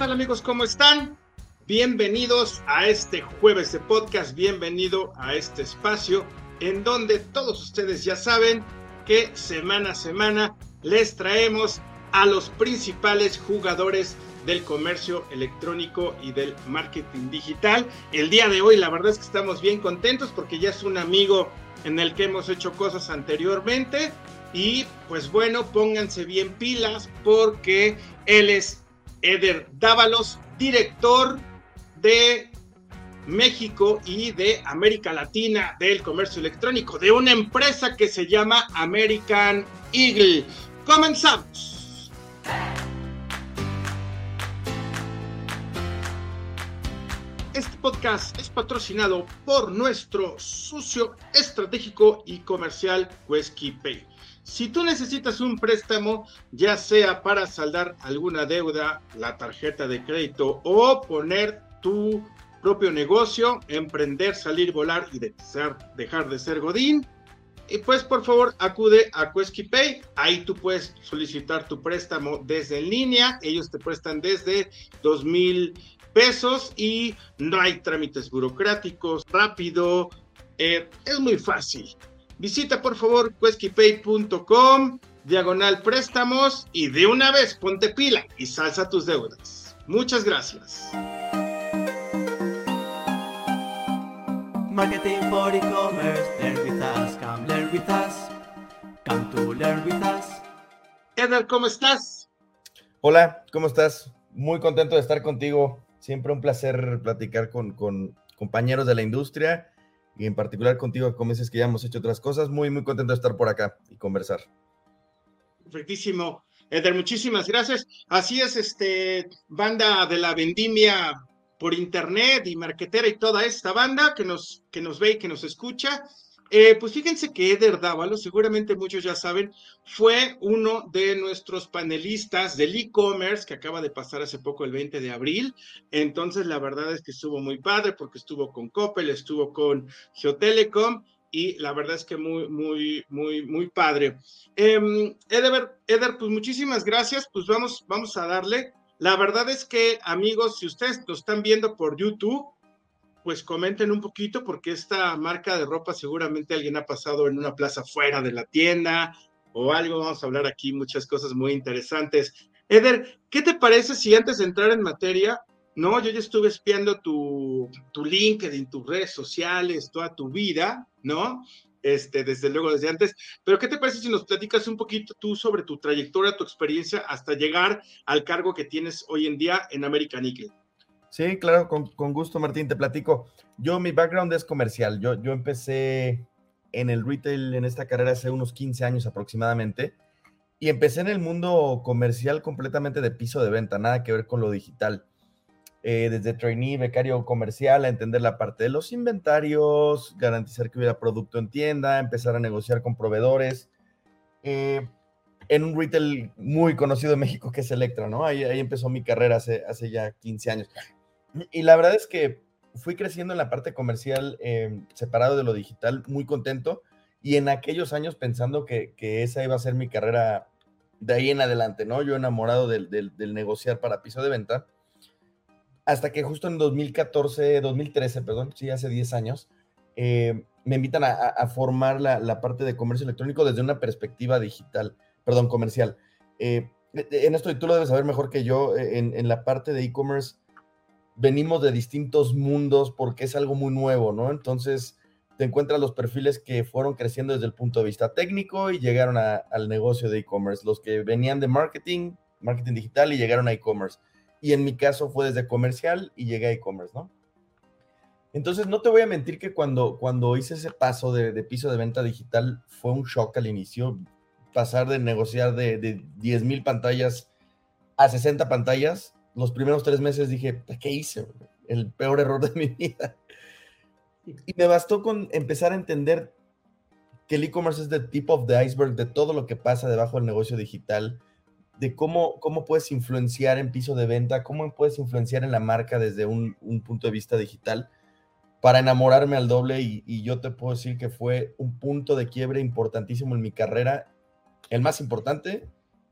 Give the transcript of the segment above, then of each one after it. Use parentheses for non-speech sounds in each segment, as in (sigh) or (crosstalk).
tal amigos? ¿Cómo están? Bienvenidos a este jueves de podcast, bienvenido a este espacio en donde todos ustedes ya saben que semana a semana les traemos a los principales jugadores del comercio electrónico y del marketing digital. El día de hoy la verdad es que estamos bien contentos porque ya es un amigo en el que hemos hecho cosas anteriormente y pues bueno, pónganse bien pilas porque él es Eder Dávalos, director de México y de América Latina del comercio electrónico de una empresa que se llama American Eagle. Comenzamos. Este podcast es patrocinado por nuestro socio estratégico y comercial Quesky Pay. Si tú necesitas un préstamo, ya sea para saldar alguna deuda, la tarjeta de crédito o poner tu propio negocio, emprender, salir, volar y dejar de ser Godín, pues por favor acude a Pay, ahí tú puedes solicitar tu préstamo desde en línea, ellos te prestan desde dos mil pesos y no hay trámites burocráticos, rápido, eh, es muy fácil. Visita por favor queskypay.com, diagonal préstamos y de una vez ponte pila y salsa tus deudas. Muchas gracias. Marketing for e-commerce, learn with us, come learn with us, come to learn with us. Edgar, ¿cómo estás? Hola, ¿cómo estás? Muy contento de estar contigo. Siempre un placer platicar con, con compañeros de la industria y en particular contigo, como dices que ya hemos hecho otras cosas. Muy, muy contento de estar por acá y conversar. Perfectísimo. Eder, muchísimas gracias. Así es, este, banda de la vendimia por internet y marquetera y toda esta banda que nos, que nos ve y que nos escucha. Eh, pues fíjense que Eder Dávalo, seguramente muchos ya saben, fue uno de nuestros panelistas del e-commerce que acaba de pasar hace poco el 20 de abril. Entonces, la verdad es que estuvo muy padre porque estuvo con Coppel, estuvo con Geotelecom y la verdad es que muy, muy, muy, muy padre. Eh, Eder, Eder, pues muchísimas gracias. Pues vamos, vamos a darle. La verdad es que, amigos, si ustedes lo están viendo por YouTube, pues comenten un poquito porque esta marca de ropa seguramente alguien ha pasado en una plaza fuera de la tienda o algo. Vamos a hablar aquí muchas cosas muy interesantes. Eder, ¿qué te parece si antes de entrar en materia, no, yo ya estuve espiando tu, tu LinkedIn, tus redes sociales, toda tu vida, ¿no? Este, desde luego, desde antes. Pero, ¿qué te parece si nos platicas un poquito tú sobre tu trayectoria, tu experiencia hasta llegar al cargo que tienes hoy en día en American Eagle? Sí, claro, con, gusto, Martín, te platico. Yo, mi background es comercial. Yo, yo empecé en el retail en esta carrera hace unos 15 años aproximadamente. Y empecé en el mundo comercial completamente de piso de venta, nada que ver con lo digital. Eh, desde trainee, becario comercial, a entender la parte de los inventarios, garantizar que hubiera producto en tienda, empezar a negociar con proveedores. Eh, en un retail muy conocido en México que es Electra, ¿no? Ahí, ahí empezó mi carrera hace, hace ya 15 años. Y la verdad es que fui creciendo en la parte comercial, em, separado de lo digital, muy contento. Y en aquellos años pensando que, que, esa iba a ser mi carrera de ahí en adelante, ¿no? Yo enamorado del, del, del, negociar para piso de venta. Hasta que justo en 2014, 2013, perdón, sí, hace 10 años, eh, me invitan a, a formar la, la, parte de comercio electrónico desde una perspectiva digital, perdón, comercial. Eh, en esto, y tú lo debes saber mejor que yo, en, en la parte de e-commerce, venimos de distintos mundos porque es algo muy nuevo, ¿no? Entonces te encuentras los perfiles que fueron creciendo desde el punto de vista técnico y llegaron al negocio de e-commerce, los que venían de marketing, marketing digital y llegaron a e-commerce. Y en mi caso fue desde comercial y llegué a e-commerce, ¿no? Entonces no te voy a mentir que cuando, cuando hice ese paso de, de piso de venta digital fue un shock al inicio, pasar de negociar de, de 10 mil pantallas a 60 pantallas los primeros tres meses dije, ¿qué hice? El peor error de mi vida. Y me bastó con empezar a entender que el e-commerce es the tip of the iceberg de todo lo que pasa debajo del negocio digital, de cómo, cómo puedes influenciar en piso de venta, cómo puedes influenciar en la marca desde un, un punto de vista digital para enamorarme al doble y, y, yo te puedo decir que fue un punto de quiebre importantísimo en mi carrera, el más importante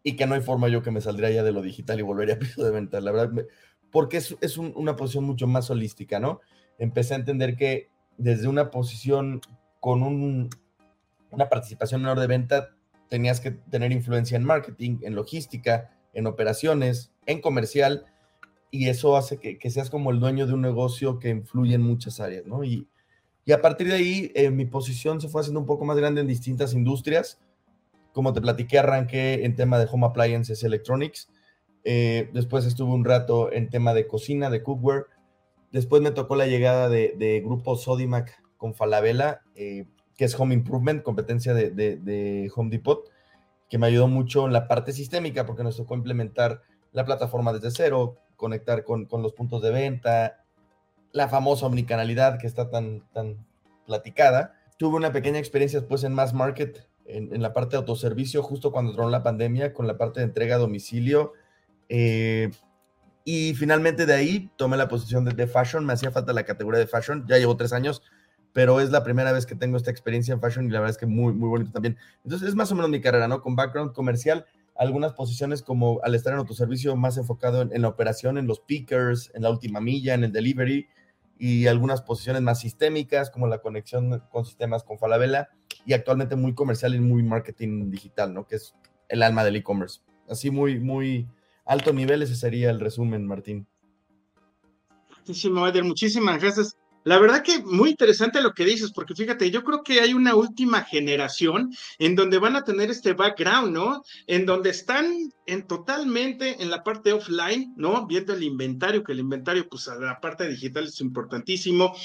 y que no hay forma yo que me saldría ya de lo digital y volvería (laughs) a piso de venta. La verdad, porque es, es una posición mucho más holística, ¿no? Empecé a entender que desde una posición con un, una participación menor de venta, tenías que tener influencia en marketing, en logística, en operaciones, en comercial, y eso hace que, que seas como el dueño de un negocio que influye en muchas áreas, ¿no? Y, y a partir de ahí, eh, mi posición se fue haciendo un poco más grande en distintas industrias. Como te platiqué, arranqué en tema de home appliances, electronics. Eh, después estuve un rato en tema de cocina, de cookware. Después me tocó la llegada de, de grupo Sodimac con Falabella, eh, que es Home Improvement, competencia de, de, Home Depot, que me ayudó mucho en la parte sistémica porque nos tocó implementar la plataforma desde cero, conectar con, con los puntos de venta, la famosa omnicanalidad que está tan, tan platicada. Tuve una pequeña experiencia después en Mass Market, en, la parte de autoservicio, justo cuando entró la pandemia, con la parte de entrega a domicilio. Eh, y finalmente de ahí tomé la posición de, fashion, me hacía falta la categoría de fashion, ya llevo tres años, pero es la primera vez que tengo esta experiencia en fashion y la verdad es que muy, muy bonito también. Entonces es más o menos mi carrera, ¿no? Con background comercial, algunas posiciones como al estar en autoservicio más enfocado en, en la operación, en los pickers, en la última milla, en el delivery, y algunas posiciones más sistémicas, como la conexión con sistemas con Falabella, y actualmente muy comercial y muy marketing digital, ¿no? Que es el alma del e-commerce. Así muy, muy alto nivel, ese sería el resumen, Martín. Muchísimo, Eder, muchísimas gracias. La verdad que muy interesante lo que dices, porque fíjate, yo creo que hay una última generación en donde van a tener este background, ¿no? En donde están en totalmente en la parte offline, ¿no? Viendo el inventario, que el inventario, pues la parte digital es importantísimo,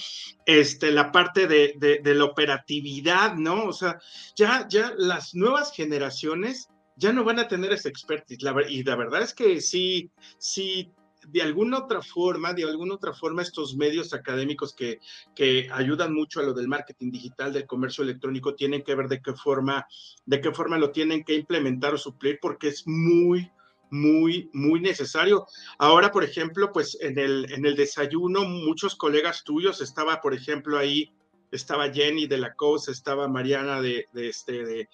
este, la parte de, de, la operatividad, ¿no? O sea, ya, ya las nuevas generaciones ya no van a tener ese expertise, y la verdad es que sí, sí de alguna otra forma, de alguna otra forma, estos medios académicos que, que ayudan mucho a lo del marketing digital, del comercio electrónico, tienen que ver de qué forma, de qué forma lo tienen que implementar o suplir, porque es muy, muy, muy necesario. Ahora, por ejemplo, pues en el, en el desayuno, muchos colegas tuyos, estaba, por ejemplo, ahí estaba Jenny de la Cosa, estaba Mariana de, de este, de,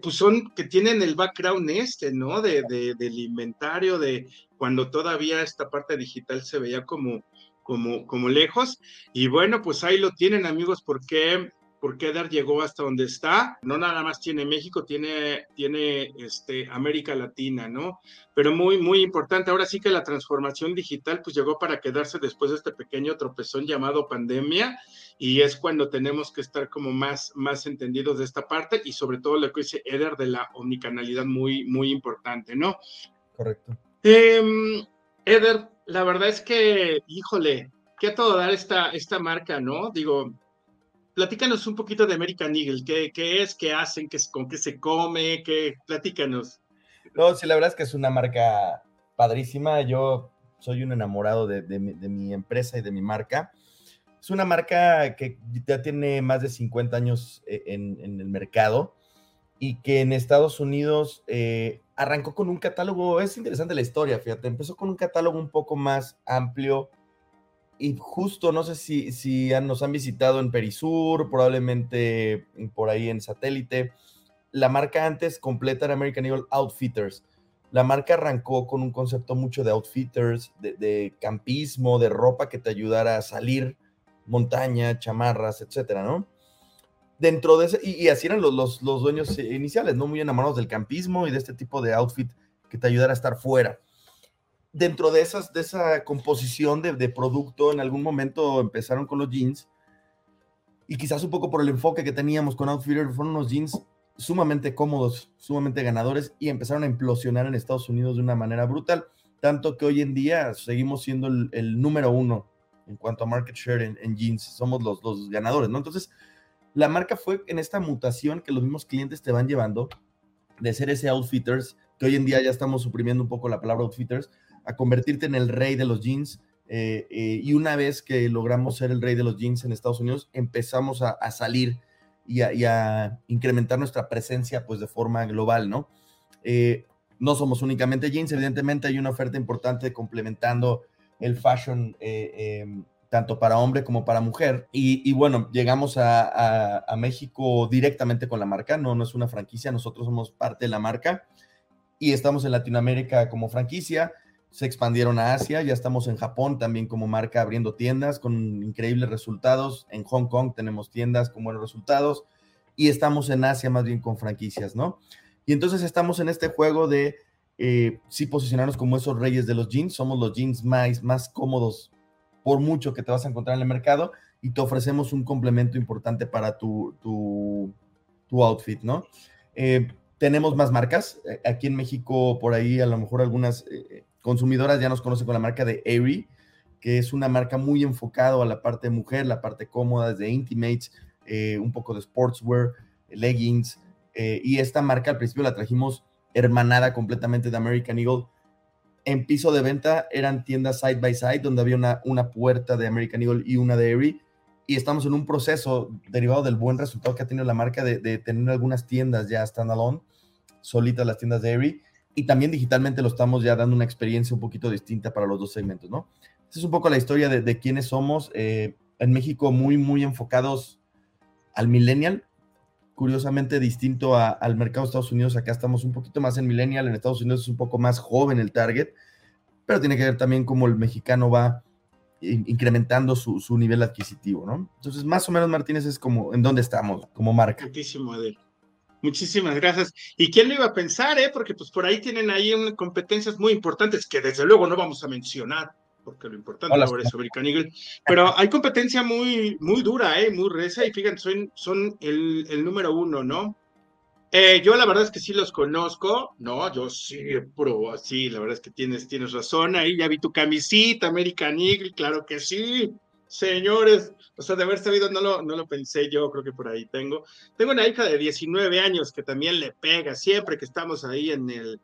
pues son que tienen el background este, ¿no? De, del inventario, de cuando todavía esta parte digital se veía como, como, como lejos. Y bueno, pues ahí lo tienen, amigos, porque porque Dar llegó hasta donde está. No nada más tiene México, tiene, tiene este, América Latina, ¿no? Pero muy, muy importante. Ahora sí que la transformación digital pues llegó para quedarse después de este pequeño tropezón llamado pandemia y es cuando tenemos que estar como más, más entendidos de esta parte y sobre todo lo que dice Eder de la omnicanalidad muy, muy importante, ¿no? Correcto. Eh, Eder, la verdad es que, híjole, qué a todo dar esta, marca, ¿no? Digo, platícanos un poquito de American Eagle, ¿qué, qué es, qué hacen, qué, con qué se come, qué, platícanos. No, sí, la verdad es que es una marca padrísima, yo soy un enamorado de mi empresa y de mi marca. Es una marca que ya tiene más de 50 años eh, en, en el mercado y que en Estados Unidos eh, arrancó con un catálogo, es interesante la historia, fíjate, empezó con un catálogo un poco más amplio, y justo, no sé si, si nos han visitado en Perisur, probablemente por ahí en satélite. La marca antes completa era American Eagle Outfitters. La marca arrancó con un concepto mucho de outfitters, de, de campismo, de ropa que te ayudara a salir, montaña, chamarras, etcétera, ¿no? Dentro de ese, y, y así eran los, los, los, dueños iniciales, ¿no? Muy enamorados del campismo y de este tipo de outfit que te ayudara a estar fuera dentro de, esas, de esa composición de, de, producto, en algún momento empezaron con los jeans y quizás un poco por el enfoque que teníamos con Outfitter, fueron unos jeans sumamente cómodos, sumamente ganadores y empezaron a implosionar en Estados Unidos de una manera brutal, tanto que hoy en día seguimos siendo el, el número uno en cuanto a market share en, en jeans, somos los, los ganadores, ¿no? Entonces, la marca fue en esta mutación que los mismos clientes te van llevando de ser ese outfitters, que hoy en día ya estamos suprimiendo un poco la palabra outfitters, a convertirte en el rey de los jeans. Eh, eh, y una vez que logramos ser el rey de los jeans en Estados Unidos, empezamos a, salir y a, y a, incrementar nuestra presencia pues de forma global, ¿no? Eh, no somos únicamente jeans, evidentemente hay una oferta importante complementando el fashion em, tanto para hombre como para mujer. Y, bueno, llegamos a, México directamente con la marca, no, no es una franquicia, nosotros somos parte de la marca y estamos en Latinoamérica como franquicia se expandieron a Asia, ya estamos en Japón también como marca abriendo tiendas con increíbles resultados, en Hong Kong tenemos tiendas con buenos resultados y estamos en Asia más bien con franquicias, ¿no? Y entonces estamos en este juego de eh, sí posicionarnos como esos reyes de los jeans, somos los jeans más, más cómodos por mucho que te vas a encontrar en el mercado y te ofrecemos un complemento importante para tu, tu, tu outfit, ¿no? Eh, tenemos más marcas. Eh, aquí en México, por ahí, a lo mejor algunas eh, consumidoras ya nos conocen con la marca de Aerie, que es una marca muy enfocada a la parte mujer, la parte cómoda, desde Intimates, eh, un poco de sportswear, leggings. y esta marca al principio la trajimos hermanada completamente de American Eagle. En piso de venta eran tiendas side by side, donde había una, una puerta de American Eagle y una de Aerie y estamos en un proceso derivado del buen resultado que ha tenido la marca de, tener algunas tiendas ya standalone, solitas las tiendas de Airy, y también digitalmente lo estamos ya dando una experiencia un poquito distinta para los dos segmentos, ¿no? Esa es un poco la historia de, quiénes somos. Eh, en México muy, muy enfocados al millennial, curiosamente distinto al mercado de Estados Unidos. Acá estamos un poquito más en millennial, en Estados Unidos es un poco más joven el target, pero tiene que ver también cómo el mexicano va incrementando su, nivel adquisitivo, ¿no? Entonces, más o menos, Martínez, es como en dónde estamos como marca. Muchísimas gracias. ¿Y quién lo iba a pensar, eh? Porque pues por ahí tienen ahí competencias muy importantes que desde luego no vamos a mencionar, porque lo importante ahora es American Eagle, pero hay competencia muy, muy dura, eh, muy reza, y fíjense, son, son el, el número uno, ¿no? Eh, yo la verdad es que sí los conozco, no, yo sí, pro, así, la verdad es que tienes, tienes razón, ahí ya vi tu camisita, American Eagle, claro que sí, señores, o sea, de haber sabido, no lo, no lo pensé yo, creo que por ahí tengo. Tengo una hija de 19 años que también le pega, siempre que estamos ahí en el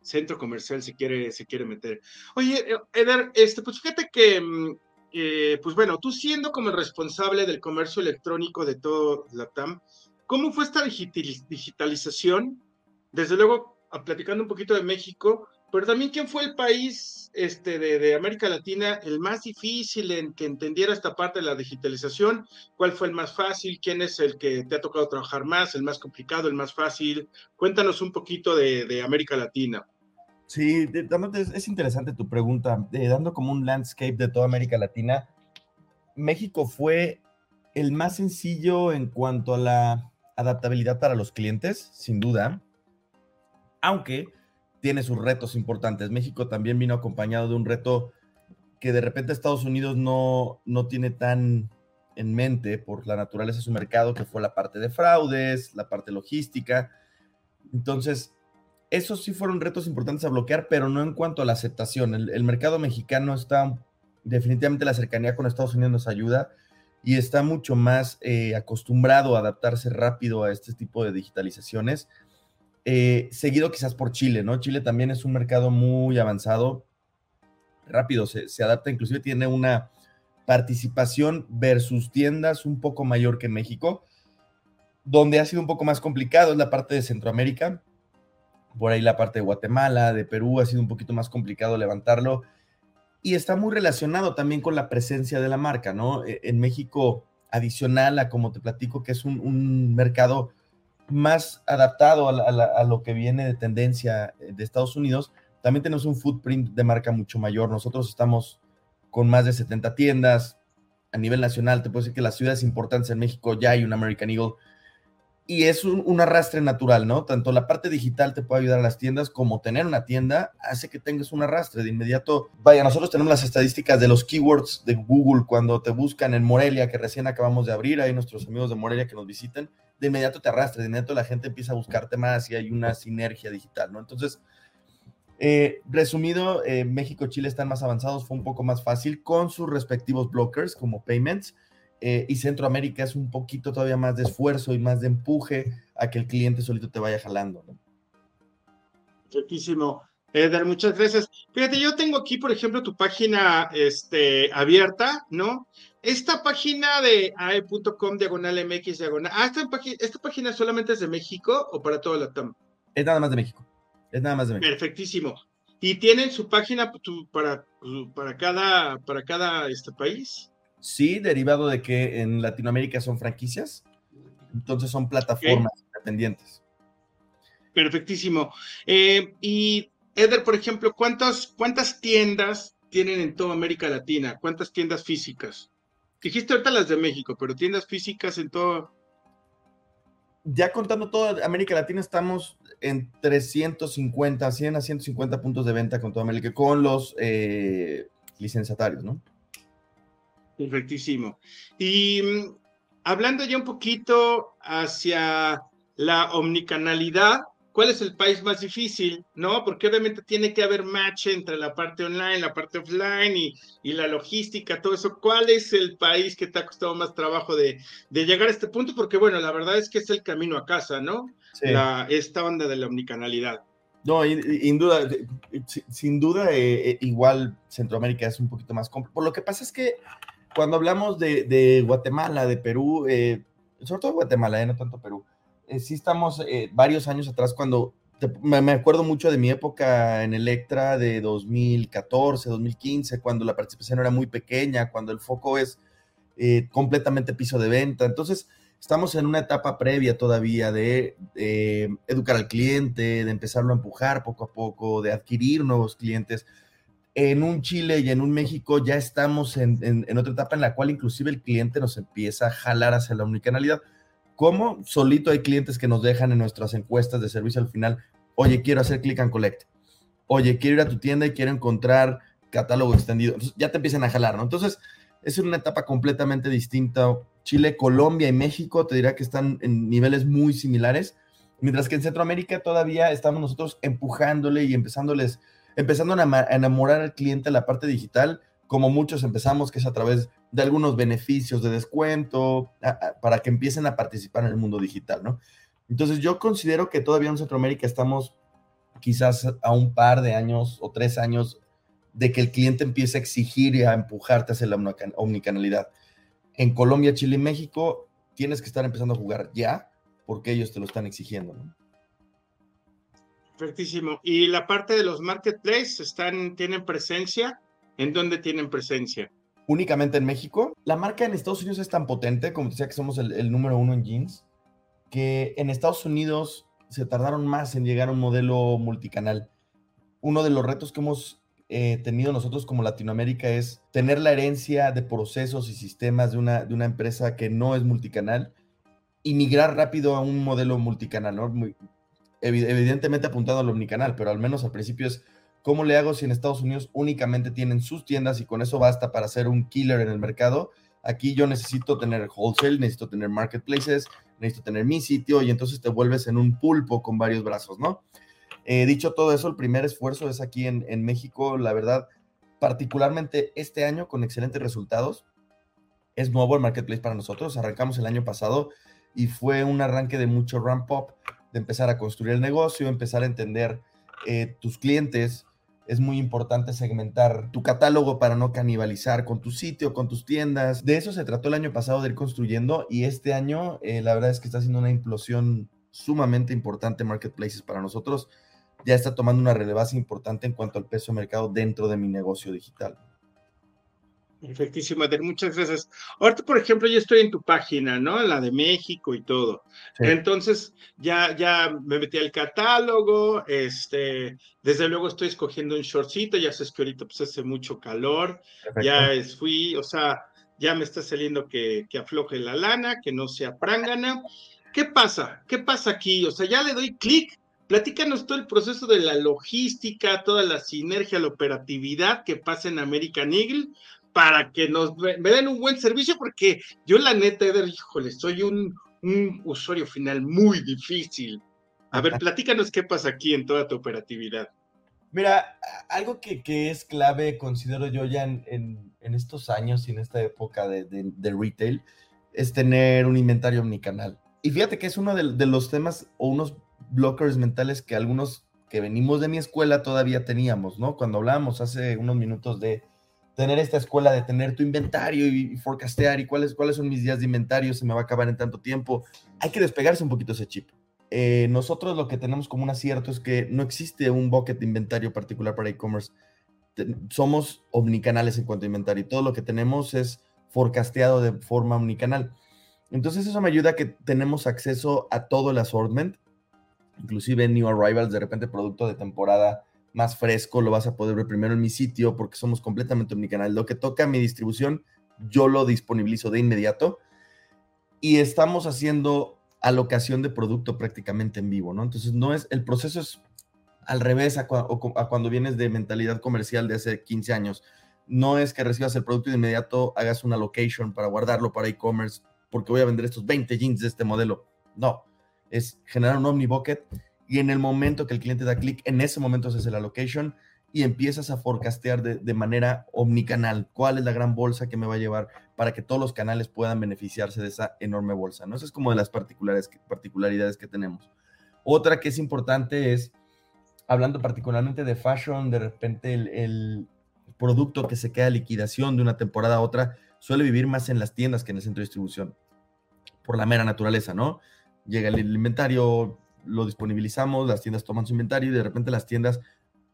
centro comercial, si quiere, se quiere meter. Oye, Eder, este, pues fíjate que, mm, eh, pues bueno, tú siendo como el responsable del comercio electrónico de todo la TAM, ¿Cómo fue esta digitalización? Desde luego, platicando un poquito de México, pero también quién fue el país este, de, América Latina el más difícil en que entendiera esta parte de la digitalización, cuál fue el más fácil, quién es el que te ha tocado trabajar más, el más complicado, el más fácil. Cuéntanos un poquito de, América Latina. Sí, es interesante tu pregunta. Eh, dando como un landscape de toda América Latina, México fue el más sencillo en cuanto a la adaptabilidad para los clientes, sin duda, aunque tiene sus retos importantes. México también vino acompañado de un reto que de repente Estados Unidos no, no tiene tan en mente por la naturaleza de su mercado, que fue la parte de fraudes, la parte logística. Entonces, esos sí fueron retos importantes a bloquear, pero no en cuanto a la aceptación. El, mercado mexicano está, definitivamente la cercanía con Estados Unidos nos ayuda y está mucho más eh, acostumbrado a adaptarse rápido a este tipo de digitalizaciones, eh, seguido quizás por Chile, ¿no? Chile también es un mercado muy avanzado, rápido, se, se adapta, inclusive tiene una participación versus tiendas un poco mayor que México, donde ha sido un poco más complicado es la parte de Centroamérica, por ahí la parte de Guatemala, de Perú, ha sido un poquito más complicado levantarlo y está muy relacionado también con la presencia de la marca, ¿no? E, en México, adicional a, como te platico, que es un, mercado más adaptado a, lo que viene de tendencia eh, de Estados Unidos, también tenemos un footprint de marca mucho mayor. Nosotros estamos con más de 70 tiendas a nivel nacional. Te puedo decir que las ciudades importantes en México ya hay un American Eagle y es un, arrastre natural, ¿no? Tanto la parte digital te puede ayudar a las tiendas como tener una tienda hace que tengas un arrastre de inmediato. Vaya, nosotros tenemos las estadísticas de los keywords de Google cuando te buscan en Morelia, que recién acabamos de abrir, hay nuestros amigos de Morelia que nos visiten, de inmediato te arrastre, de inmediato la gente empieza a buscarte más y hay una sinergia digital, ¿no? Entonces, eh, resumido, eh, México y Chile están más avanzados, fue un poco más fácil con sus respectivos blockers como payments eh, y Centroamérica es un poquito todavía más de esfuerzo y más de empuje a que el cliente solito te vaya jalando. Perfectísimo. Eder, muchas gracias. Fíjate, yo tengo aquí, por ejemplo, tu página este, abierta, ¿no? Esta página de ae.com diagonal MX diagonal. Ah, esta, esta, página solamente es de México o para toda la TAM? Es nada más de México. Es nada más de México. Perfectísimo. ¿Y tienen su página para, para cada, para cada este, país? Sí, derivado de que en Latinoamérica son franquicias, entonces son plataformas independientes. Perfectísimo. Eh, y Eder, por ejemplo, ¿cuántas, ¿cuántas tiendas tienen en toda América Latina? ¿Cuántas tiendas físicas? Dijiste ahorita las de México, pero tiendas físicas en todo. Ya contando toda América Latina, estamos en 350, 100 a 150 puntos de venta con toda América, con los eh, licenciatarios, ¿no? Perfectísimo. Y mm, hablando ya un poquito hacia la omnicanalidad, ¿cuál es el país más difícil? ¿No? Porque obviamente tiene que haber match entre la parte online, la parte offline y, y la logística, todo eso. ¿Cuál es el país que te ha costado más trabajo de, de, llegar a este punto? Porque bueno, la verdad es que es el camino a casa, ¿no? Sí. La, esta onda de la omnicanalidad. No, sin duda, sin duda, eh, eh, igual Centroamérica es un poquito más complejo. Por lo que pasa es que cuando hablamos de, de Guatemala, de Perú, eh, sobre todo Guatemala, eh, no tanto Perú, eh, sí estamos eh, varios años atrás cuando te, me, acuerdo mucho de mi época en Electra de 2014, 2015, cuando la participación era muy pequeña, cuando el foco es eh, completamente piso de venta. Entonces, estamos en una etapa previa todavía de educar al cliente, de empezarlo a empujar poco a poco, de adquirir nuevos clientes en un Chile y en un México ya estamos en, en, en, otra etapa en la cual inclusive el cliente nos empieza a jalar hacia la omnicanalidad. ¿Cómo? Solito hay clientes que nos dejan en nuestras encuestas de servicio al final, oye, quiero hacer click and collect. Oye, quiero ir a tu tienda y quiero encontrar catálogo extendido. Entonces, ya te empiezan a jalar, ¿no? Entonces, es una etapa completamente distinta. Chile, Colombia y México, te dirá que están en niveles muy similares, mientras que en Centroamérica todavía estamos nosotros empujándole y empezándoles empezando a enamorar al cliente en la parte digital, como muchos empezamos, que es a través de algunos beneficios de descuento, para que empiecen a participar en el mundo digital, ¿no? Entonces yo considero que todavía en Centroamérica estamos quizás a un par de años o tres años de que el cliente empiece a exigir y a empujarte hacia la omnicanalidad. En Colombia, Chile y México tienes que estar empezando a jugar ya porque ellos te lo están exigiendo, ¿no? Perfectísimo. ¿Y la parte de los marketplaces tienen presencia? ¿En dónde tienen presencia? Únicamente en México. La marca en Estados Unidos es tan potente, como decía que somos el, número uno en jeans, que en Estados Unidos se tardaron más en llegar a un modelo multicanal. Uno de los retos que hemos eh, tenido nosotros como Latinoamérica es tener la herencia de procesos y sistemas de una, empresa que no es multicanal y migrar rápido a un modelo multicanal, ¿no? Evidentemente apuntado al omnicanal, pero al menos al principio es cómo le hago si en Estados Unidos únicamente tienen sus tiendas y con eso basta para ser un killer en el mercado. Aquí yo necesito tener wholesale, necesito tener marketplaces, necesito tener mi sitio y entonces te vuelves en un pulpo con varios brazos, ¿no? Eh, dicho todo eso, el primer esfuerzo es aquí en México, la verdad, particularmente este año con excelentes resultados. Es nuevo el marketplace para nosotros, arrancamos el año pasado y fue un arranque de mucho ramp up de empezar a construir el negocio, empezar a entender eh, tus clientes. Es muy importante segmentar tu catálogo para no canibalizar con tu sitio, con tus tiendas. De eso se trató el año pasado de ir construyendo y este año eh, la verdad es que está haciendo una implosión sumamente importante Marketplaces para nosotros. Ya está tomando una relevancia importante en cuanto al peso de mercado dentro de mi negocio digital. Perfectísimo, Ader, muchas gracias. Ahorita, por ejemplo, yo estoy en tu página, ¿no? La de México y todo. Sí. Entonces, ya, ya me metí al catálogo, este, desde luego estoy escogiendo un shortcito, ya sabes que ahorita pues hace mucho calor, Perfecto. ya es, fui, o sea, ya me está saliendo que, que afloje la lana, que no sea prángana. ¿Qué pasa? ¿Qué pasa aquí? O sea, ya le doy clic Platícanos todo el proceso de la logística, toda la sinergia, la operatividad que pasa en American Eagle para que nos me den un buen servicio, porque yo la neta, Eder, híjole, soy un, un usuario final muy difícil. A ver, platícanos qué pasa aquí en toda tu operatividad. Mira, algo que, que es clave, considero yo ya en, en, en, estos años y en esta época de, de, de, retail, es tener un inventario omnicanal. Y fíjate que es uno de, de los temas o unos blockers mentales que algunos que venimos de mi escuela todavía teníamos, ¿no? Cuando hablábamos hace unos minutos de tener esta escuela de tener tu inventario y, y forecastear y cuáles, cuáles son mis días de inventario, se me va a acabar en tanto tiempo. Hay que despegarse un poquito ese chip. Eh, nosotros lo que tenemos como un acierto es que no existe un bucket de inventario particular para e-commerce. Somos omnicanales en cuanto a inventario y todo lo que tenemos es forecasteado de forma omnicanal. Entonces eso me ayuda a que tenemos acceso a todo el assortment, inclusive new arrivals, de repente producto de temporada más fresco, lo vas a poder ver primero en mi sitio porque somos completamente omnicanal. Lo que toca mi distribución, yo lo disponibilizo de inmediato y estamos haciendo alocación de producto prácticamente en vivo, ¿no? Entonces, no es, el proceso es al revés a, cuando vienes de mentalidad comercial de hace 15 años. No es que recibas el producto de inmediato hagas una location para guardarlo para e-commerce porque voy a vender estos 20 jeans de este modelo. No, es generar un omnibucket y en el momento que el cliente da clic, en ese momento se hace la location y empiezas a forecastear de, manera omnicanal cuál es la gran bolsa que me va a llevar para que todos los canales puedan beneficiarse de esa enorme bolsa. ¿no? Esa es como de las particulares, particularidades que tenemos. Otra que es importante es, hablando particularmente de fashion, de repente el, el producto que se queda liquidación de una temporada a otra suele vivir más en las tiendas que en el centro de distribución, por la mera naturaleza, ¿no? Llega el inventario, lo disponibilizamos, las tiendas toman su inventario y de repente las tiendas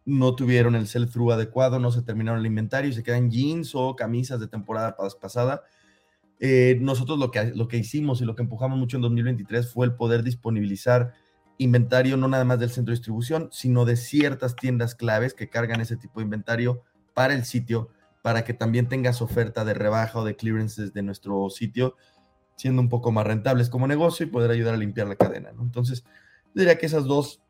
no tuvieron el sell-through adecuado, no se terminaron el inventario y se quedan jeans o camisas de temporada pasada. Eh, nosotros lo que, lo que hicimos y lo que empujamos mucho en 2023 fue el poder disponibilizar inventario no nada más del centro de distribución, sino de ciertas tiendas claves que cargan ese tipo de inventario para el sitio, para que también tengas oferta de rebaja o de clearances de nuestro sitio, siendo un poco más rentables como negocio y poder ayudar a limpiar la cadena. ¿no? Entonces, diría que esas dos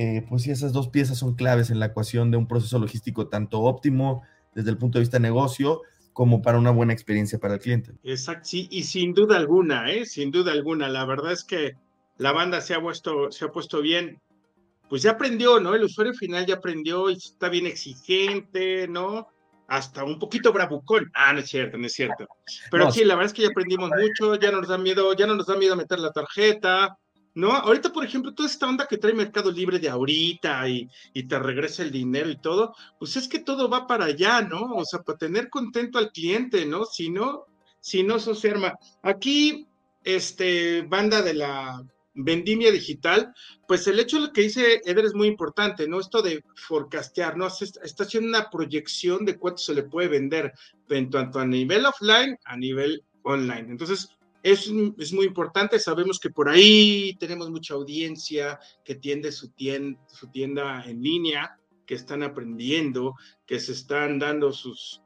eh, pues sí, esas dos piezas son claves en la ecuación de un proceso logístico tanto óptimo desde el punto de vista de negocio como para una buena experiencia para el cliente. Exacto, sí, y sin duda alguna, ¿eh? sin duda alguna, la verdad es que la banda se ha puesto, se ha puesto bien, pues ya aprendió, ¿no? El usuario final ya aprendió y está bien exigente, ¿no? Hasta un poquito bravucón. Ah, no es cierto, no es cierto. Pero sí, la verdad es que ya aprendimos mucho, ya no nos da miedo, ya no nos da miedo meter la tarjeta, ¿no? Ahorita, por ejemplo, toda esta onda que trae Mercado Libre de ahorita y, te regresa el dinero y todo, pues es que todo va para allá, ¿no? O sea, para tener contento al cliente, ¿no? Si no, si no, eso se arma. Aquí, este, banda de la vendimia digital, pues el hecho de lo que dice Eder es muy importante, ¿no? Esto de forecastear, ¿no? Está haciendo una proyección de cuánto se le puede vender, tanto a nivel offline, a nivel online. Entonces, es, muy importante, sabemos que por ahí tenemos mucha audiencia que tiende su tienda, su tienda en línea, que están aprendiendo, que se están dando sus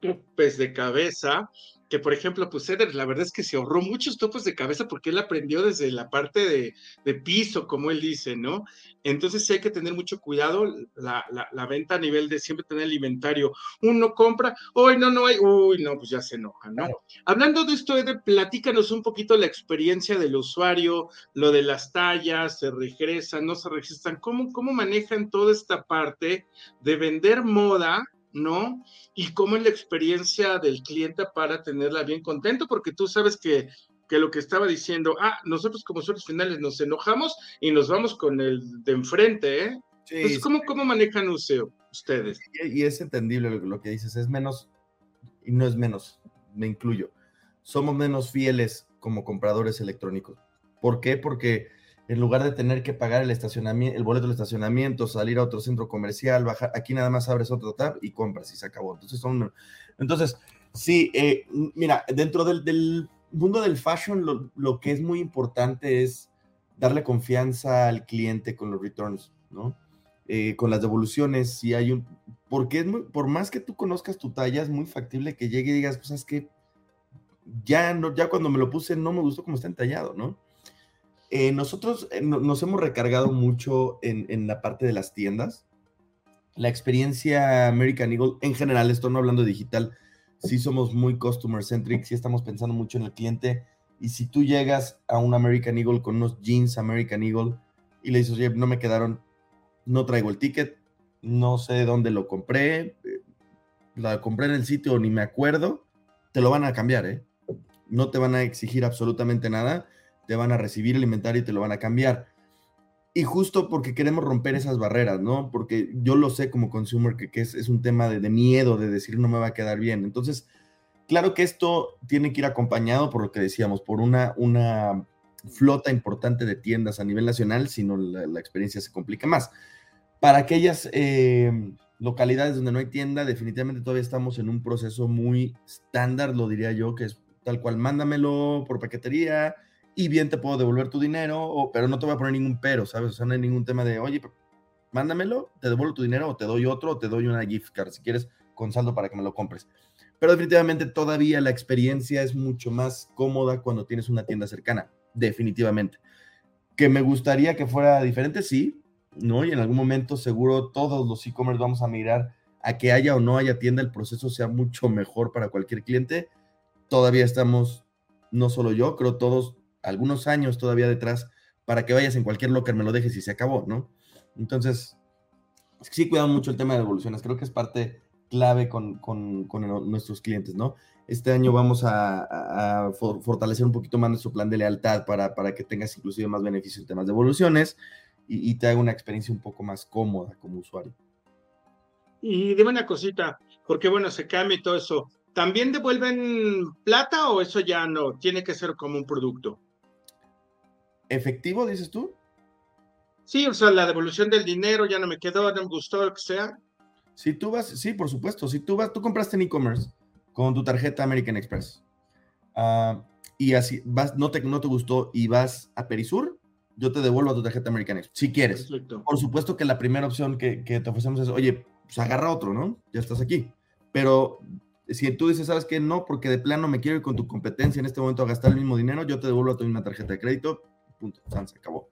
topes de cabeza que por ejemplo, pues Eder, la verdad es que se ahorró muchos topos de cabeza porque él aprendió desde la parte de, piso, como él dice, ¿no? Entonces sí hay que tener mucho cuidado la, la, venta a nivel de siempre tener el inventario. Uno compra, hoy no, no hay, uy, no, pues ya se enoja, ¿no? Hablando de esto, Eder, platícanos un poquito la experiencia del usuario, lo de las tallas, se regresan, no se registran, ¿cómo, cómo manejan toda esta parte de vender moda ¿no? Y cómo es la experiencia del cliente para tenerla bien contento, porque tú sabes que, que lo que estaba diciendo, ah, nosotros como usuarios finales nos enojamos y nos vamos con el de enfrente, ¿eh? Entonces, ¿cómo, ¿cómo manejan USEO ustedes? Y, es entendible lo, lo que dices, es menos, y no es menos, me incluyo, somos menos fieles como compradores electrónicos. ¿Por qué? Porque en lugar de tener que pagar el estacionamiento, el boleto del estacionamiento, salir a otro centro comercial, bajar, aquí nada más abres otro tab y compras y se acabó. Entonces, entonces sí, eh, mira, dentro del, mundo del fashion, lo, que es muy importante es darle confianza al cliente con los returns, ¿no? Eh, con las devoluciones, si hay un, porque es muy, por más que tú conozcas tu talla, es muy factible que llegue y digas, pues es que ya, no, ya cuando me lo puse no me gustó como está entallado, ¿no? Eh, nosotros eh, nos hemos recargado mucho en, la parte de las tiendas. La experiencia American Eagle, en general, esto no hablando de digital, sí somos muy customer centric, sí estamos pensando mucho en el cliente. Y si tú llegas a un American Eagle con unos jeans American Eagle y le dices, oye, no me quedaron, no traigo el ticket, no sé dónde lo compré, eh, la compré en el sitio, ni me acuerdo, te lo van a cambiar, ¿eh? No te van a exigir absolutamente nada te van a recibir el inventario y te lo van a cambiar. Y justo porque queremos romper esas barreras, ¿no? Porque yo lo sé como consumer que, es, un tema de, miedo, de decir no me va a quedar bien. Entonces, claro que esto tiene que ir acompañado por lo que decíamos, por una, una flota importante de tiendas a nivel nacional, si no la, experiencia se complica más. Para aquellas eh, localidades donde no hay tienda, definitivamente todavía estamos en un proceso muy estándar, lo diría yo, que es tal cual, mándamelo por paquetería, y bien te puedo devolver tu dinero, pero no te voy a poner ningún pero, ¿sabes? O sea, no hay ningún tema de, oye, mándamelo, te devuelvo tu dinero o te doy otro o te doy una gift card si quieres con saldo para que me lo compres. Pero definitivamente todavía la experiencia es mucho más cómoda cuando tienes una tienda cercana, definitivamente. Que me gustaría que fuera diferente, sí, ¿no? Y en algún momento seguro todos los e-commerce vamos a mirar a que haya o no haya tienda, el proceso sea mucho mejor para cualquier cliente. Todavía estamos, no solo yo, creo todos, algunos años todavía detrás para que vayas en cualquier locker, me lo dejes y se acabó, ¿no? Entonces, sí cuidamos mucho el tema de devoluciones, creo que es parte clave con, nuestros clientes, ¿no? Este año vamos a, fortalecer un poquito más nuestro plan de lealtad para, para que tengas inclusive más beneficios en temas de devoluciones y, te haga una experiencia un poco más cómoda como usuario. Y dime una cosita, porque bueno, se cambia y todo eso. ¿También devuelven plata o eso ya no? Tiene que ser como un producto. ¿Efectivo, dices tú? Sí, o sea, la devolución del dinero ya no me quedó, no me gustó, lo que sea. Si tú vas, sí, por supuesto, si tú vas, tú compraste en e-commerce con tu tarjeta American Express ah, y así vas, no te, no te gustó y vas a Perisur, yo te devuelvo a tu tarjeta American Express, si quieres. Por supuesto que la primera opción que, que, te ofrecemos es, oye, pues agarra otro, ¿no? Ya estás aquí. Pero si tú dices, ¿sabes qué? No, porque de plano me quiero ir con tu competencia en este momento a gastar el mismo dinero, yo te devuelvo a tu misma tarjeta de crédito, punto, se acabó.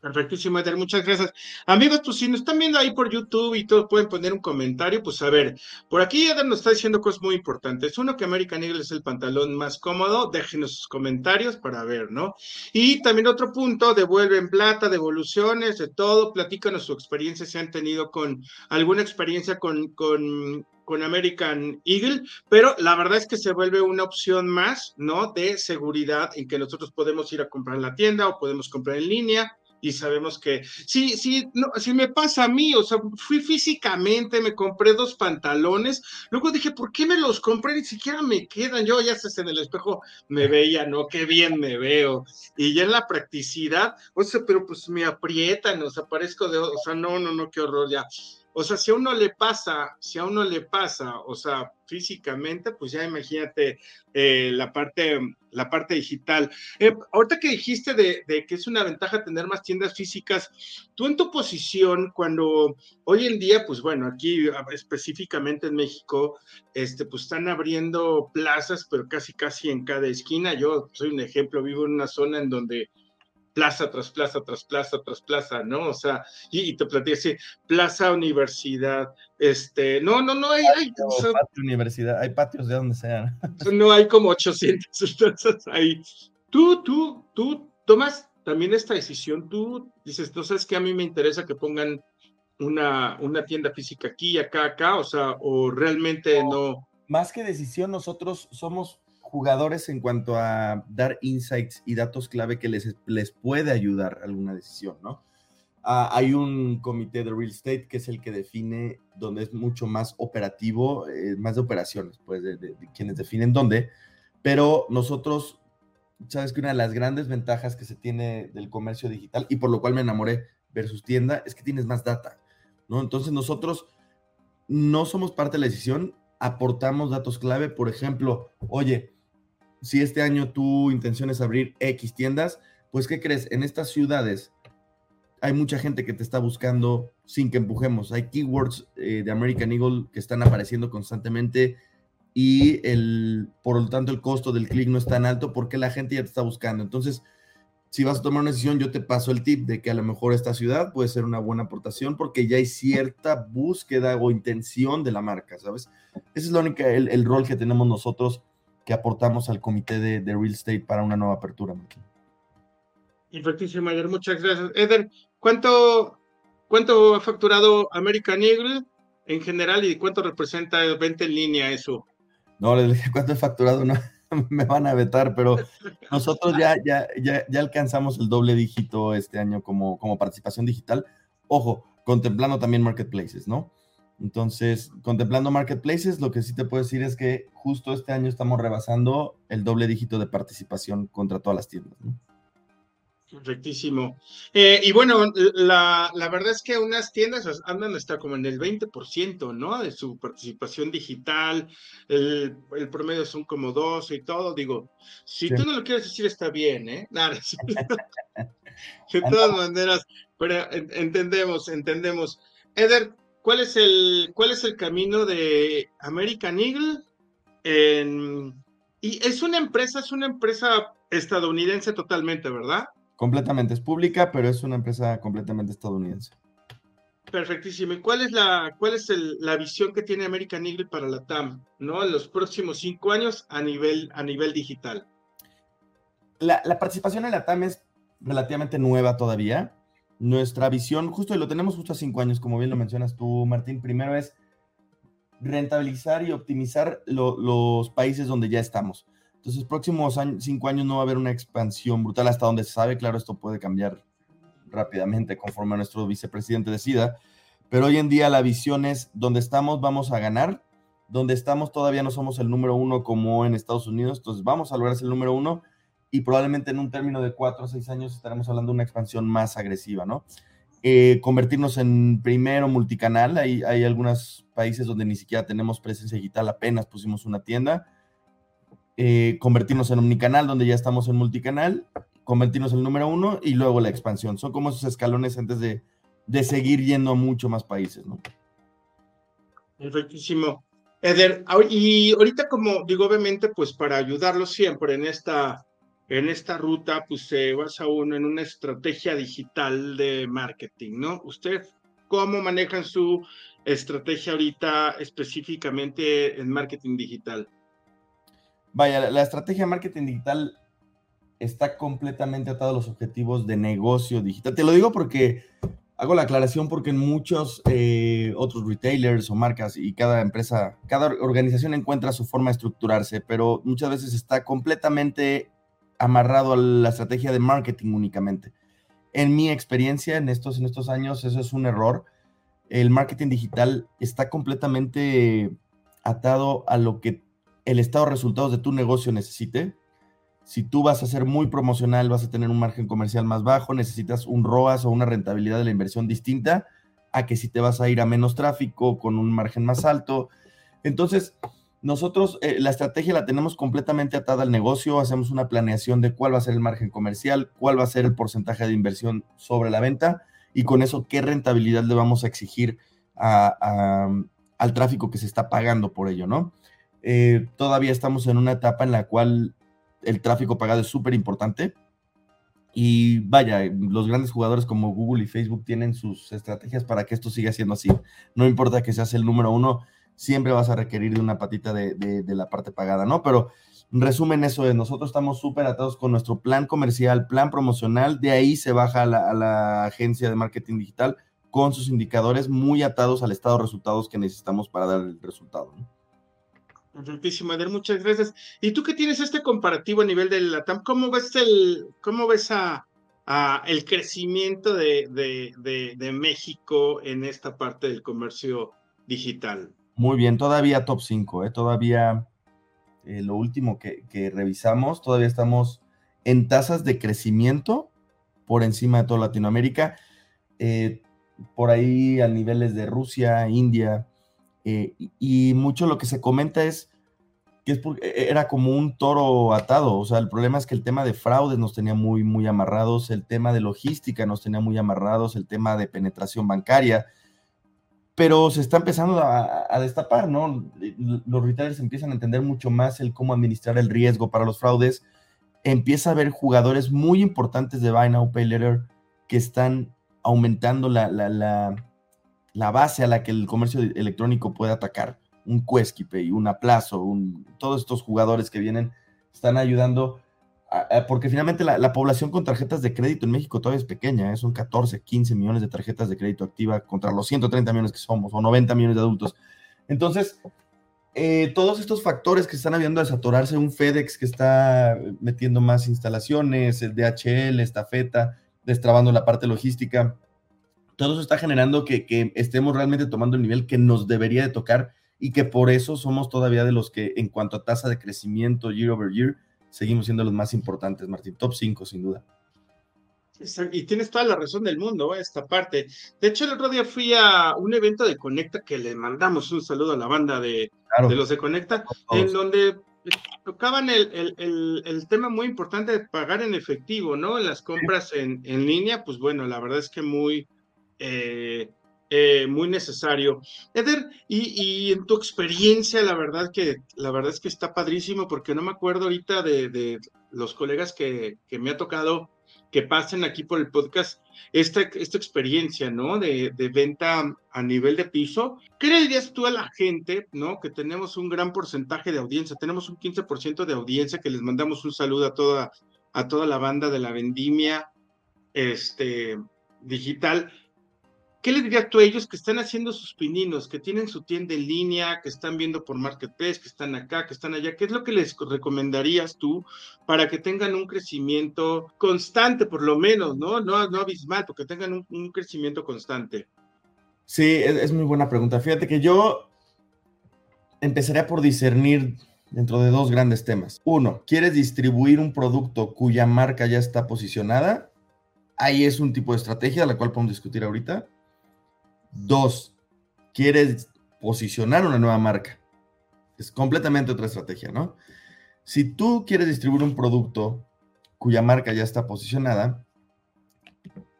Perfectísimo, Eder, muchas gracias. Amigos, pues si nos están viendo ahí por YouTube y todos pueden poner un comentario, pues a ver, por aquí Eder nos está diciendo cosas muy importantes. Uno, que American Eagle es el pantalón más cómodo, déjenos sus comentarios para ver, ¿no? Y también otro punto, devuelven plata, devoluciones, de todo, platícanos su experiencia, si han tenido con alguna experiencia con, con con American Eagle, pero la verdad es que se vuelve una opción más, ¿no? De seguridad en que nosotros podemos ir a comprar en la tienda o podemos comprar en línea y sabemos que sí, sí, no, si me pasa a mí, o sea, fui físicamente, me compré dos pantalones, luego dije, ¿por qué me los compré? Ni siquiera me quedan, yo ya sé, en el espejo me veía, ¿no? Qué bien me veo, y ya en la practicidad, o sea, pero pues me aprietan, o sea, parezco de, o sea, no, no, no, qué horror, ya, o sea, si a uno le pasa, si a uno le pasa, o sea, físicamente, pues ya imagínate eh, la, parte, la parte digital. Eh, ahorita que dijiste de, que es una ventaja tener más tiendas físicas, tú en tu posición, cuando hoy en día, pues bueno, aquí específicamente en México, este, pues están abriendo plazas, pero casi, casi en cada esquina. Yo soy un ejemplo, vivo en una zona en donde plaza tras plaza, tras plaza, tras plaza, ¿no? O sea, y, te platico plaza universidad, este, no, no, no hay, hay universidad, hay patios de donde sea. No hay como 800, entonces (laughs) ahí, tú, tú, tú tomas también esta decisión, tú dices, no sabes que a mí me interesa que pongan una, una tienda física aquí, acá, acá, o sea, o realmente no. Más que decisión, nosotros somos jugadores en cuanto a dar insights y datos clave que les, les puede ayudar a alguna decisión, ¿no? Ah, hay un comité de real estate que es el que define donde es mucho más operativo, eh, más de operaciones, pues de, quienes definen dónde, pero nosotros, sabes que una de las grandes ventajas que se tiene del comercio digital y por lo cual me enamoré versus tienda es que tienes más data, ¿no? Entonces nosotros no somos parte de la decisión, aportamos datos clave, por ejemplo, oye, si este año tu intención es abrir X tiendas, pues ¿qué crees? En estas ciudades hay mucha gente que te está buscando sin que empujemos. Hay keywords eh, de American Eagle que están apareciendo constantemente y el, por lo tanto el costo del clic no es tan alto porque la gente ya te está buscando. Entonces, si vas a tomar una decisión, yo te paso el tip de que a lo mejor esta ciudad puede ser una buena aportación porque ya hay cierta búsqueda o intención de la marca, ¿sabes? Ese es lo único, el, el rol que tenemos nosotros que aportamos al comité de, real estate para una nueva apertura. Perfectísimo, Eder. Muchas gracias. Eder, ¿cuánto, ¿cuánto ha facturado American Eagle en general y cuánto representa el venta en línea eso? No, les dije cuánto he facturado, no (laughs) me van a vetar, pero nosotros ya, ya, ya, ya alcanzamos el doble dígito este año como, como participación digital. Ojo, contemplando también marketplaces, ¿no? Entonces, contemplando marketplaces, lo que sí te puedo decir es que justo este año estamos rebasando el doble dígito de participación contra todas las tiendas. ¿no? Correctísimo. Eh, y bueno, la, verdad es que unas tiendas andan hasta como en el 20%, ¿no? De su participación digital, el, promedio son como 12 y todo. Digo, si tú no lo quieres decir, está bien, ¿eh? (laughs) Nada, (laughs) de todas maneras, pero entendemos, entendemos. Eder, ¿cuál es el, cuál es el camino de American Eagle? y es una empresa, es una empresa estadounidense totalmente, ¿verdad? Completamente, es pública, pero es una empresa completamente estadounidense. Perfectísimo. ¿Y cuál es la, cuál es la visión que tiene American Eagle para la TAM, ¿no? En los próximos cinco años a nivel, a nivel digital. La, participación en la TAM es relativamente nueva todavía. Nuestra visión, justo y lo tenemos justo a cinco años, como bien lo mencionas tú, Martín, primero es rentabilizar y optimizar los países donde ya estamos. Entonces, próximos cinco años no va a haber una expansión brutal hasta donde se sabe. Claro, esto puede cambiar rápidamente conforme nuestro vicepresidente decida, pero hoy en día la visión es donde estamos vamos a ganar, donde estamos todavía no somos el número uno como en Estados Unidos, entonces vamos a lograr ser el número uno y probablemente en un término de cuatro o seis años estaremos hablando de una expansión más agresiva, ¿no? Eh, convertirnos en primero multicanal, hay, hay algunos países donde ni siquiera tenemos presencia digital, apenas pusimos una tienda, eh, convertirnos en omnicanal, donde ya estamos en multicanal, convertirnos en el número uno y luego la expansión. Son como esos escalones antes de, de seguir yendo a mucho más países, ¿no? Perfectísimo. Eder, y ahorita como digo, obviamente, pues para ayudarlos siempre en esta, en esta ruta, pues se basa uno en una estrategia digital de marketing, ¿no? ¿Usted cómo manejan su estrategia ahorita específicamente en marketing digital? Vaya, la, estrategia de marketing digital está completamente atado a los objetivos de negocio digital. Te lo digo porque hago la aclaración porque en muchos eh, otros retailers o marcas y cada empresa, cada organización encuentra su forma de estructurarse, pero muchas veces está completamente amarrado a la estrategia de marketing únicamente. En mi experiencia en estos, en estos años, eso es un error. El marketing digital está completamente atado a lo que el estado de resultados de tu negocio necesite si tú vas a ser muy promocional, vas a tener un margen comercial más bajo, necesitas un ROAS o una rentabilidad de la inversión distinta a que si te vas a ir a menos tráfico con un margen más alto. Entonces, nosotros eh, la estrategia la tenemos completamente atada al negocio, hacemos una planeación de cuál va a ser el margen comercial, cuál va a ser el porcentaje de inversión sobre la venta y con eso qué rentabilidad le vamos a exigir al tráfico que se está pagando por ello, ¿no? Eh, todavía estamos en una etapa en la cual el tráfico pagado es súper importante. Y vaya, los grandes jugadores como Google y Facebook tienen sus estrategias para que esto siga siendo así. No importa que seas el número uno, siempre vas a requerir de una patita de, la parte pagada, ¿no? Pero resumen eso es, nosotros estamos súper atados con nuestro plan comercial, plan promocional, de ahí se baja a la, agencia de marketing digital con sus indicadores muy atados al estado de resultados que necesitamos para dar el resultado, ¿no? Perfectísimo, Eder, muchas gracias. Y tú que tienes este comparativo a nivel de la TAM, ¿cómo ves el, cómo ves a, el crecimiento de, de, México en esta parte del comercio digital? Muy bien, todavía top 5, ¿eh? todavía eh, lo último que, revisamos, todavía estamos en tasas de crecimiento por encima de toda Latinoamérica, eh, por ahí a niveles de Rusia, India, eh, y mucho lo que se comenta es que es e, era como un toro atado. O sea, el problema es que el tema de fraudes nos tenía muy, muy amarrados, el tema de logística nos tenía muy amarrados, el tema de penetración bancaria. Pero se está empezando a, destapar, ¿no? Los retailers empiezan a entender mucho más el cómo administrar el riesgo para los fraudes. Empieza a haber jugadores muy importantes de Buy Now Pay Later que están aumentando la, la la base a la que el comercio electrónico puede atacar. Un y un Aplazo, todos estos jugadores que vienen están ayudando, porque finalmente la, población con tarjetas de crédito en México todavía es pequeña, ¿eh? son 14, 15 millones de tarjetas de crédito activa contra los 130 millones que somos, o 90 millones de adultos. Entonces, eh, todos estos factores que están habiendo de saturarse, un FedEx que está metiendo más instalaciones, el DHL, estafeta, destrabando la parte logística, todo eso está generando que, estemos realmente tomando el nivel que nos debería de tocar y que por eso somos todavía de los que en cuanto a tasa de crecimiento year over year, seguimos siendo los más importantes, Martín. Top 5, sin duda. Y tienes toda la razón del mundo, ¿eh? esta parte. De hecho, el otro día fui a un evento de Conecta que le mandamos un saludo a la banda de, de los de Conecta, en donde tocaban el, el, el, tema muy importante de pagar en efectivo, ¿no? Las compras en, en línea, pues bueno, la verdad es que muy, eh, eh, muy necesario. Eder, y, en tu experiencia, la verdad que la verdad es que está padrísimo, porque no me acuerdo ahorita de, de los colegas que, que me ha tocado que pasen aquí por el podcast esta, esta experiencia, ¿no? De, de, venta a nivel de piso. ¿Qué le dirías tú a la gente, ¿no? Que tenemos un gran porcentaje de audiencia, tenemos un 15% de audiencia, que les mandamos un saludo a toda, a toda la banda de la vendimia este, digital. ¿Qué le dirías tú a ellos que están haciendo sus pininos, que tienen su tienda en línea, que están viendo por Marketplace, que están acá, que están allá? ¿Qué es lo que les recomendarías tú para que tengan un crecimiento constante, por lo menos, no, no, porque tengan un, un crecimiento constante? Sí, es, es, muy buena pregunta. Fíjate que yo empezaría por discernir dentro de dos grandes temas. Uno, ¿quieres distribuir un producto cuya marca ya está posicionada? Ahí es un tipo de estrategia, la cual podemos discutir ahorita Dos, quieres posicionar una nueva marca. Es completamente otra estrategia, ¿no? Si tú quieres distribuir un producto cuya marca ya está posicionada,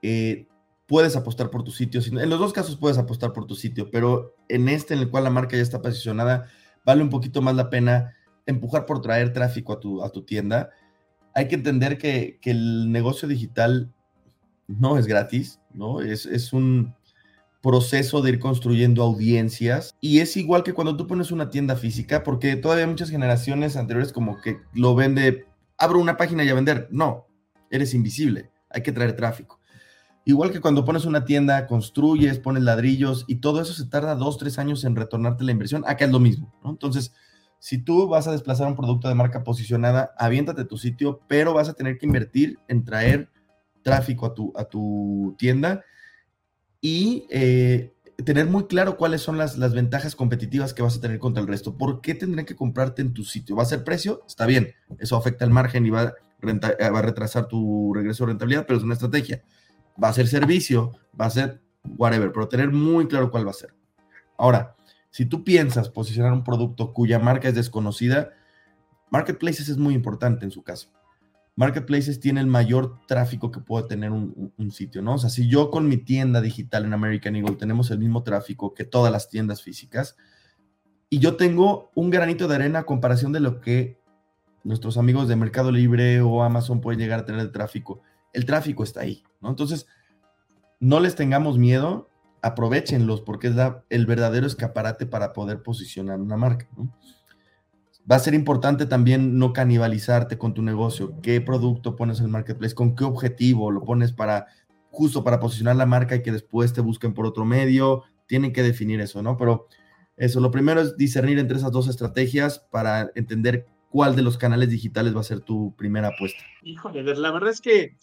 eh, puedes apostar por tu sitio. En los dos casos puedes apostar por tu sitio, pero en este en el cual la marca ya está posicionada, vale un poquito más la pena empujar por traer tráfico a tu, a tu tienda. Hay que entender que, que el negocio digital no es gratis, ¿no? Es, es un, proceso de ir construyendo audiencias y es igual que cuando tú pones una tienda física, porque todavía muchas generaciones anteriores como que lo vende, abro una página y a vender. No, eres invisible, hay que traer tráfico. Igual que cuando pones una tienda, construyes, pones ladrillos y todo eso se tarda dos, tres años en retornarte la inversión. Acá es lo mismo. Entonces, si tú vas a desplazar un producto de marca posicionada, aviéntate tu sitio, pero vas a tener que invertir en traer tráfico a tu, a tu tienda y eh, tener muy claro cuáles son las, las, ventajas competitivas que vas a tener contra el resto. ¿Por qué tendrían que comprarte en tu sitio? ¿Va a ser precio? Está bien, eso afecta el margen y va a, eh, va a retrasar tu regreso de rentabilidad, pero es una estrategia. Va a ser servicio, va a ser whatever, pero tener muy claro cuál va a ser. Ahora, si tú piensas posicionar un producto cuya marca es desconocida, Marketplaces es muy importante en su caso. Marketplaces tiene el mayor tráfico que puede tener un, un, sitio, ¿no? O sea, si yo con mi tienda digital en American Eagle tenemos el mismo tráfico que todas las tiendas físicas, y yo tengo un granito de arena a comparación de lo que nuestros amigos de Mercado Libre o Amazon pueden llegar a tener de tráfico, el tráfico está ahí, ¿no? Entonces, no les tengamos miedo, aprovechenlos porque es el verdadero escaparate para poder posicionar una marca, ¿no? Va a ser importante también no canibalizarte con tu negocio. ¿Qué producto pones en el marketplace? ¿Con qué objetivo? ¿Lo pones para justo para posicionar la marca y que después te busquen por otro medio? Tienen que definir eso, ¿no? Pero eso, lo primero es discernir entre esas dos estrategias para entender cuál de los canales digitales va a ser tu primera apuesta. Híjole, la verdad es que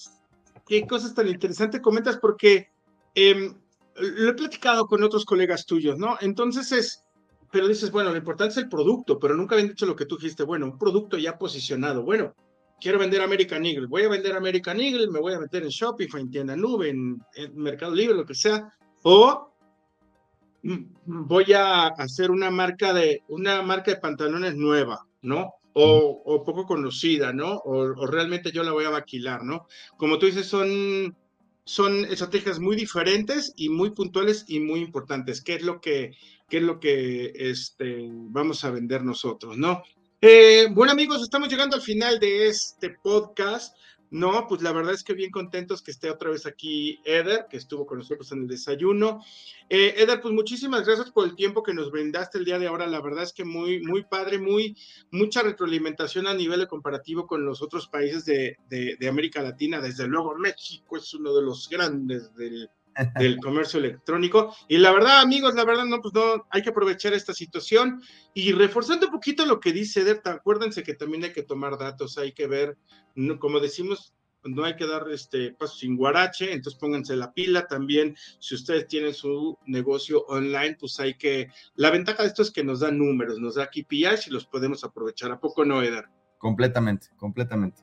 qué cosas tan interesantes comentas porque eh, lo he platicado con otros colegas tuyos, ¿no? Entonces es pero dices, bueno, lo importante es el producto, pero nunca habían dicho lo que tú dijiste, bueno, un producto ya posicionado, bueno, quiero vender American Eagle, voy a vender American Eagle, me voy a meter en Shopify, en tienda nube, en, en Mercado Libre, lo que sea, o voy a hacer una marca de, una marca de pantalones nueva, ¿no? O, o poco conocida, ¿no? O, o, realmente yo la voy a maquilar, ¿no? Como tú dices, son, son estrategias muy diferentes y muy puntuales y muy importantes. ¿Qué es lo que qué es lo que este, vamos a vender nosotros, ¿no? Eh, bueno amigos, estamos llegando al final de este podcast. No, pues la verdad es que bien contentos que esté otra vez aquí Eder, que estuvo con nosotros en el desayuno. Eh, Eder, pues muchísimas gracias por el tiempo que nos brindaste el día de ahora. La verdad es que muy, muy padre, muy, mucha retroalimentación a nivel de comparativo con los otros países de, de, de América Latina. Desde luego, México es uno de los grandes del, del (laughs) comercio electrónico. Y la verdad, amigos, la verdad, no, pues no, hay que aprovechar esta situación y reforzando un poquito lo que dice Ederta, acuérdense que también hay que tomar datos, hay que ver, no, como decimos, no hay que dar este paso sin guarache, entonces pónganse la pila también. Si ustedes tienen su negocio online, pues hay que. La ventaja de esto es que nos da números, nos da KPIs y los podemos aprovechar. ¿A poco no, Eder? Completamente, completamente.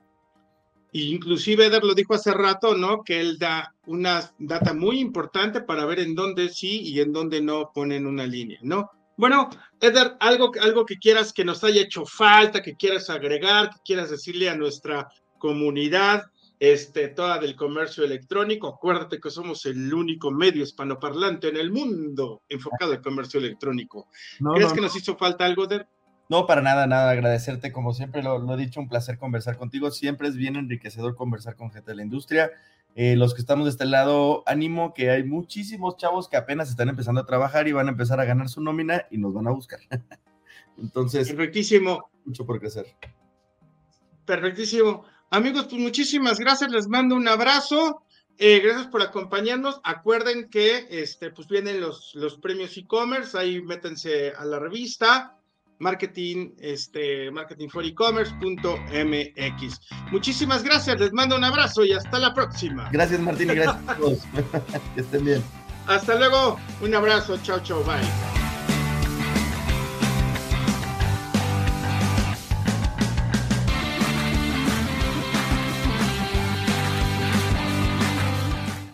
Inclusive Eder lo dijo hace rato, ¿no? Que él da una data muy importante para ver en dónde sí y en dónde no ponen una línea, ¿no? Bueno, Eder, algo, algo que quieras que nos haya hecho falta, que quieras agregar, que quieras decirle a nuestra comunidad, este, toda del comercio electrónico. Acuérdate que somos el único medio hispanoparlante en el mundo enfocado al comercio electrónico. ¿Crees que nos hizo falta algo, Eder? No, para nada, nada. Agradecerte, como siempre lo, lo, he dicho, un placer conversar contigo. Siempre es bien enriquecedor conversar con gente de la industria. Eh, los que estamos de este lado, ánimo que hay muchísimos chavos que apenas están empezando a trabajar y van a empezar a ganar su nómina y nos van a buscar. (laughs) Entonces, perfectísimo. Mucho por crecer. Perfectísimo. Amigos, pues muchísimas gracias. Les mando un abrazo. Eh, gracias por acompañarnos. Acuerden que este, pues vienen los, los premios e-commerce. Ahí métense a la revista marketing, este, marketingforecommerce.mx. Muchísimas gracias, les mando un abrazo y hasta la próxima. Gracias Martín y gracias a todos. (laughs) que estén bien. Hasta luego, un abrazo, chao, chao, bye.